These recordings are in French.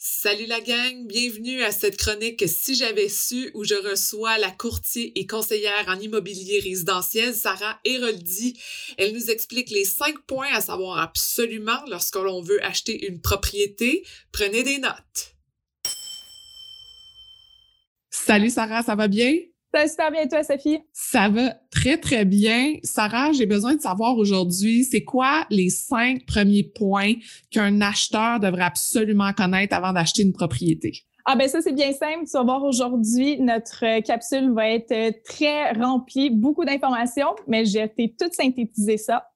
Salut la gang, bienvenue à cette chronique Si j'avais su où je reçois la courtier et conseillère en immobilier résidentiel Sarah Héroldi. Elle nous explique les cinq points à savoir absolument lorsque l'on veut acheter une propriété. Prenez des notes. Salut Sarah, ça va bien? Ça va super bien, toi, Sophie? Ça va très, très bien. Sarah, j'ai besoin de savoir aujourd'hui, c'est quoi les cinq premiers points qu'un acheteur devrait absolument connaître avant d'acheter une propriété? Ah ben ça, c'est bien simple. Tu vas voir aujourd'hui, notre capsule va être très remplie, beaucoup d'informations, mais j'ai été toute synthétiser ça.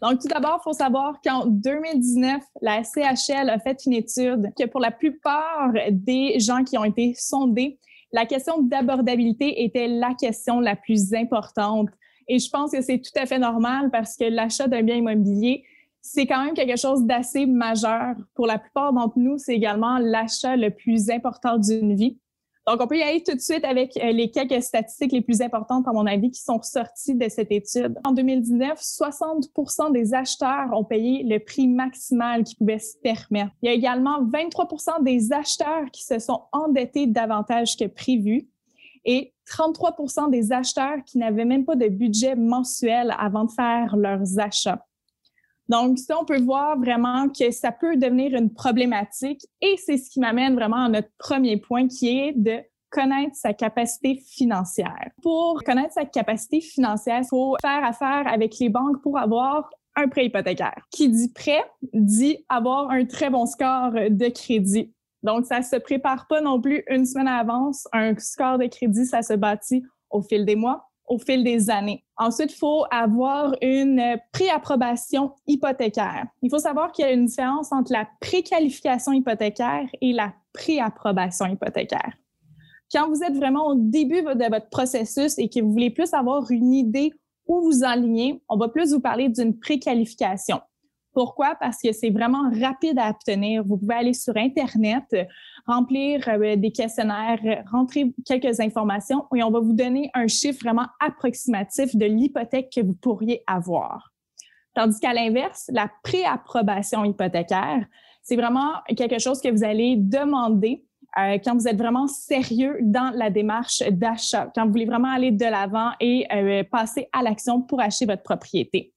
Donc, tout d'abord, il faut savoir qu'en 2019, la CHL a fait une étude que pour la plupart des gens qui ont été sondés, la question d'abordabilité était la question la plus importante. Et je pense que c'est tout à fait normal parce que l'achat d'un bien immobilier, c'est quand même quelque chose d'assez majeur. Pour la plupart d'entre nous, c'est également l'achat le plus important d'une vie. Donc, on peut y aller tout de suite avec euh, les quelques statistiques les plus importantes, à mon avis, qui sont sorties de cette étude. En 2019, 60 des acheteurs ont payé le prix maximal qu'ils pouvaient se permettre. Il y a également 23 des acheteurs qui se sont endettés davantage que prévu et 33% des acheteurs qui n'avaient même pas de budget mensuel avant de faire leurs achats. Donc, ça, on peut voir vraiment que ça peut devenir une problématique et c'est ce qui m'amène vraiment à notre premier point qui est de connaître sa capacité financière. Pour connaître sa capacité financière, il faut faire affaire avec les banques pour avoir un prêt hypothécaire. Qui dit prêt dit avoir un très bon score de crédit. Donc, ça se prépare pas non plus une semaine à avance. Un score de crédit, ça se bâtit au fil des mois, au fil des années. Ensuite, il faut avoir une préapprobation hypothécaire. Il faut savoir qu'il y a une différence entre la préqualification hypothécaire et la préapprobation hypothécaire. Quand vous êtes vraiment au début de votre processus et que vous voulez plus avoir une idée où vous enlignez, on va plus vous parler d'une préqualification. Pourquoi? Parce que c'est vraiment rapide à obtenir. Vous pouvez aller sur Internet, remplir euh, des questionnaires, rentrer quelques informations et on va vous donner un chiffre vraiment approximatif de l'hypothèque que vous pourriez avoir. Tandis qu'à l'inverse, la préapprobation hypothécaire, c'est vraiment quelque chose que vous allez demander euh, quand vous êtes vraiment sérieux dans la démarche d'achat, quand vous voulez vraiment aller de l'avant et euh, passer à l'action pour acheter votre propriété.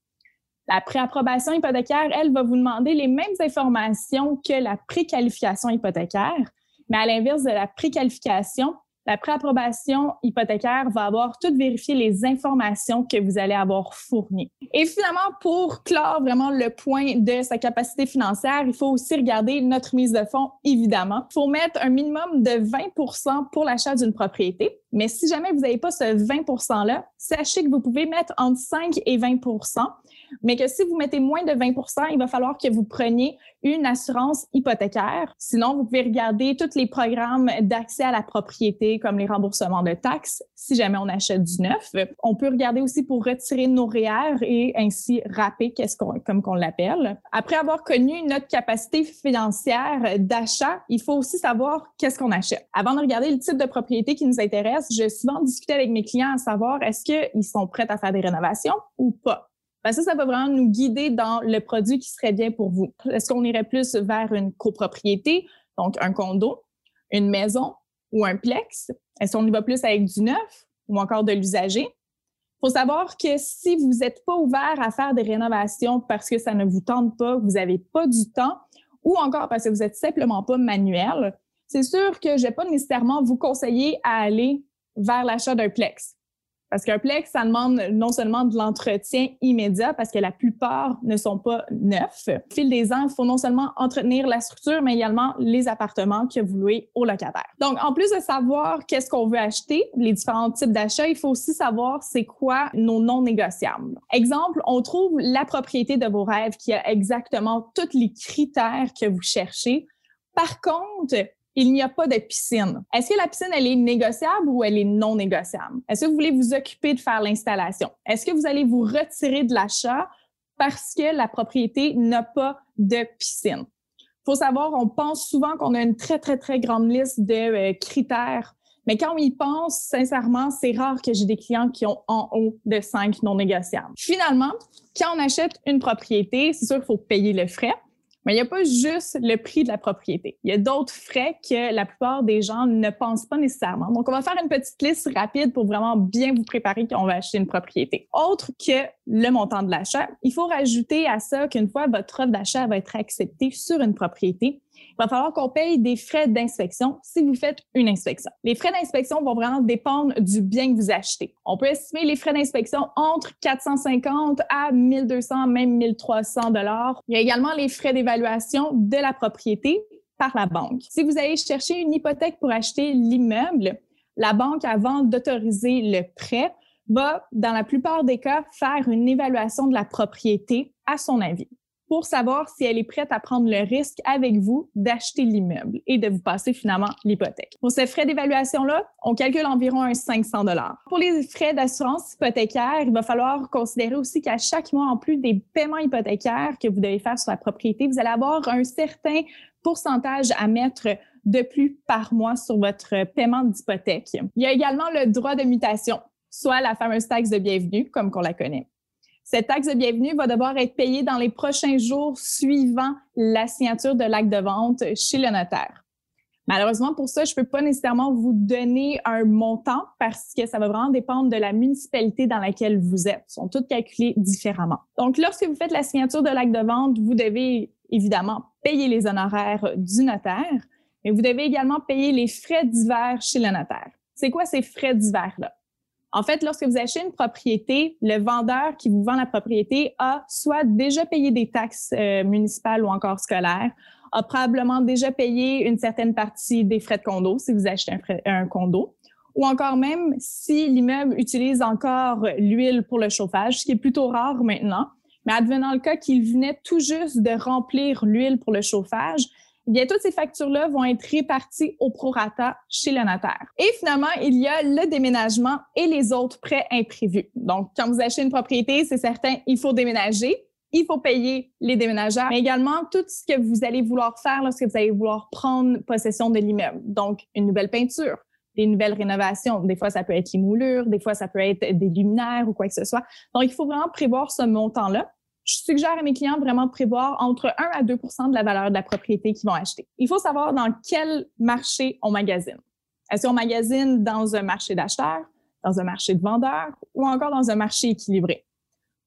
La préapprobation hypothécaire, elle, va vous demander les mêmes informations que la préqualification hypothécaire, mais à l'inverse de la préqualification, la préapprobation hypothécaire va avoir tout vérifié les informations que vous allez avoir fournies. Et finalement, pour clore vraiment le point de sa capacité financière, il faut aussi regarder notre mise de fonds, évidemment. Il faut mettre un minimum de 20% pour l'achat d'une propriété. Mais si jamais vous n'avez pas ce 20 %-là, sachez que vous pouvez mettre entre 5 et 20 mais que si vous mettez moins de 20% il va falloir que vous preniez une assurance hypothécaire. Sinon, vous pouvez regarder tous les programmes d'accès à la propriété, comme les remboursements de taxes, si jamais on achète du neuf. On peut regarder aussi pour retirer nos REER et ainsi rapper, qu'est-ce qu'on, comme qu'on l'appelle. Après avoir connu notre capacité financière d'achat, il faut aussi savoir qu'est-ce qu'on achète. Avant de regarder le type de propriété qui nous intéresse, je souvent discuter avec mes clients à savoir est-ce qu'ils sont prêts à faire des rénovations ou pas. Ben, ça, ça va vraiment nous guider dans le produit qui serait bien pour vous. Est-ce qu'on irait plus vers une copropriété, donc un condo, une maison ou un plex? Est-ce qu'on y va plus avec du neuf ou encore de l'usager? Il faut savoir que si vous n'êtes pas ouvert à faire des rénovations parce que ça ne vous tente pas, vous n'avez pas du temps, ou encore parce que vous n'êtes simplement pas manuel, c'est sûr que je ne vais pas nécessairement vous conseiller à aller vers l'achat d'un plex. Parce qu'un plex, ça demande non seulement de l'entretien immédiat, parce que la plupart ne sont pas neufs. Au fil des ans, il faut non seulement entretenir la structure, mais également les appartements que vous louez aux locataires. Donc, en plus de savoir qu'est-ce qu'on veut acheter, les différents types d'achats, il faut aussi savoir c'est quoi nos non négociables. Exemple, on trouve la propriété de vos rêves qui a exactement tous les critères que vous cherchez. Par contre, il n'y a pas de piscine. Est-ce que la piscine, elle est négociable ou elle est non négociable? Est-ce que vous voulez vous occuper de faire l'installation? Est-ce que vous allez vous retirer de l'achat parce que la propriété n'a pas de piscine? Faut savoir, on pense souvent qu'on a une très, très, très grande liste de euh, critères mais quand on y pense, sincèrement, c'est rare que j'ai des clients qui ont en haut de cinq non négociables. Finalement, quand on achète une propriété, c'est sûr qu'il faut payer le frais. Mais il n'y a pas juste le prix de la propriété. Il y a d'autres frais que la plupart des gens ne pensent pas nécessairement. Donc, on va faire une petite liste rapide pour vraiment bien vous préparer quand on va acheter une propriété. Autre que le montant de l'achat, il faut rajouter à ça qu'une fois votre offre d'achat va être acceptée sur une propriété, il va falloir qu'on paye des frais d'inspection si vous faites une inspection. Les frais d'inspection vont vraiment dépendre du bien que vous achetez. On peut estimer les frais d'inspection entre 450 à 1200, même 1300 dollars. Il y a également les frais d'évaluation de la propriété par la banque. Si vous allez chercher une hypothèque pour acheter l'immeuble, la banque, avant d'autoriser le prêt, va, dans la plupart des cas, faire une évaluation de la propriété à son avis pour savoir si elle est prête à prendre le risque avec vous d'acheter l'immeuble et de vous passer finalement l'hypothèque. Pour ces frais d'évaluation-là, on calcule environ un 500 dollars. Pour les frais d'assurance hypothécaire, il va falloir considérer aussi qu'à chaque mois, en plus des paiements hypothécaires que vous devez faire sur la propriété, vous allez avoir un certain pourcentage à mettre de plus par mois sur votre paiement d'hypothèque. Il y a également le droit de mutation, soit la fameuse taxe de bienvenue, comme qu'on la connaît. Cette taxe de bienvenue va devoir être payée dans les prochains jours suivant la signature de l'acte de vente chez le notaire. Malheureusement, pour ça, je ne peux pas nécessairement vous donner un montant parce que ça va vraiment dépendre de la municipalité dans laquelle vous êtes. Ils sont toutes calculées différemment. Donc, lorsque vous faites la signature de l'acte de vente, vous devez évidemment payer les honoraires du notaire, mais vous devez également payer les frais divers chez le notaire. C'est quoi ces frais divers-là? En fait, lorsque vous achetez une propriété, le vendeur qui vous vend la propriété a soit déjà payé des taxes euh, municipales ou encore scolaires, a probablement déjà payé une certaine partie des frais de condo si vous achetez un, un condo, ou encore même si l'immeuble utilise encore l'huile pour le chauffage, ce qui est plutôt rare maintenant. Mais advenant le cas qu'il venait tout juste de remplir l'huile pour le chauffage, eh bien, toutes ces factures-là vont être réparties au prorata chez le notaire. Et finalement, il y a le déménagement et les autres prêts imprévus. Donc, quand vous achetez une propriété, c'est certain, il faut déménager. Il faut payer les déménageurs, mais également tout ce que vous allez vouloir faire lorsque vous allez vouloir prendre possession de l'immeuble. Donc, une nouvelle peinture, des nouvelles rénovations. Des fois, ça peut être les moulures, des fois, ça peut être des luminaires ou quoi que ce soit. Donc, il faut vraiment prévoir ce montant-là je suggère à mes clients vraiment de prévoir entre 1 à 2% de la valeur de la propriété qu'ils vont acheter. Il faut savoir dans quel marché on magasine. Est-ce qu'on magasine dans un marché d'acheteurs, dans un marché de vendeurs ou encore dans un marché équilibré?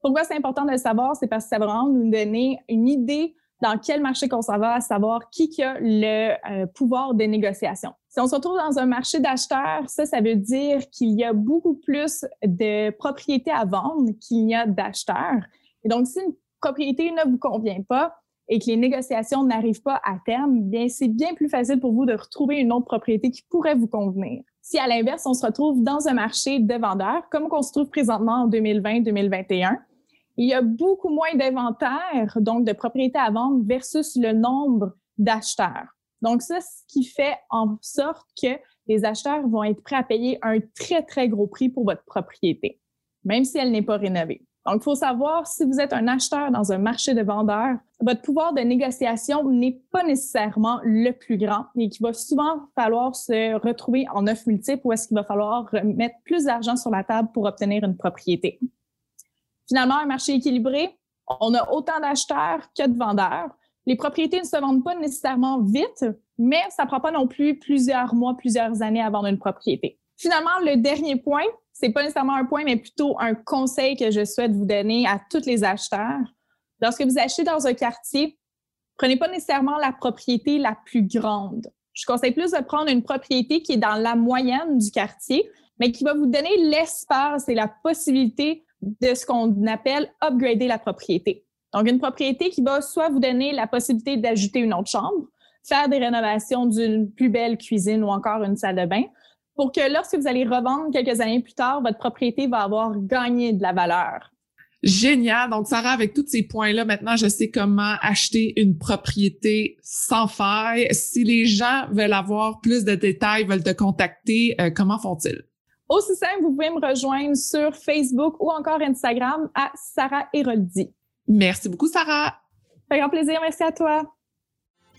Pourquoi c'est important de le savoir? C'est parce que ça va vraiment nous donner une idée dans quel marché qu'on s'en va, à savoir qui a le euh, pouvoir de négociation. Si on se retrouve dans un marché d'acheteurs, ça, ça veut dire qu'il y a beaucoup plus de propriétés à vendre qu'il n'y a d'acheteurs. Donc, si une propriété ne vous convient pas et que les négociations n'arrivent pas à terme, bien, c'est bien plus facile pour vous de retrouver une autre propriété qui pourrait vous convenir. Si à l'inverse, on se retrouve dans un marché de vendeurs, comme on se trouve présentement en 2020-2021, il y a beaucoup moins d'inventaire, donc de propriétés à vendre versus le nombre d'acheteurs. Donc ça, ce qui fait en sorte que les acheteurs vont être prêts à payer un très, très gros prix pour votre propriété, même si elle n'est pas rénovée. Donc, il faut savoir, si vous êtes un acheteur dans un marché de vendeurs, votre pouvoir de négociation n'est pas nécessairement le plus grand et qu'il va souvent falloir se retrouver en offre multiple ou est-ce qu'il va falloir mettre plus d'argent sur la table pour obtenir une propriété. Finalement, un marché équilibré, on a autant d'acheteurs que de vendeurs. Les propriétés ne se vendent pas nécessairement vite, mais ça ne prend pas non plus plusieurs mois, plusieurs années à vendre une propriété. Finalement, le dernier point, c'est pas nécessairement un point, mais plutôt un conseil que je souhaite vous donner à tous les acheteurs. Lorsque vous achetez dans un quartier, prenez pas nécessairement la propriété la plus grande. Je conseille plus de prendre une propriété qui est dans la moyenne du quartier, mais qui va vous donner l'espace et la possibilité de ce qu'on appelle upgrader la propriété. Donc, une propriété qui va soit vous donner la possibilité d'ajouter une autre chambre, faire des rénovations d'une plus belle cuisine ou encore une salle de bain, pour que lorsque vous allez revendre quelques années plus tard, votre propriété va avoir gagné de la valeur. Génial. Donc, Sarah, avec tous ces points-là, maintenant, je sais comment acheter une propriété sans faille. Si les gens veulent avoir plus de détails, veulent te contacter, euh, comment font-ils? Aussi simple, vous pouvez me rejoindre sur Facebook ou encore Instagram à Sarah Héroldi. Merci beaucoup, Sarah. Un grand plaisir. Merci à toi.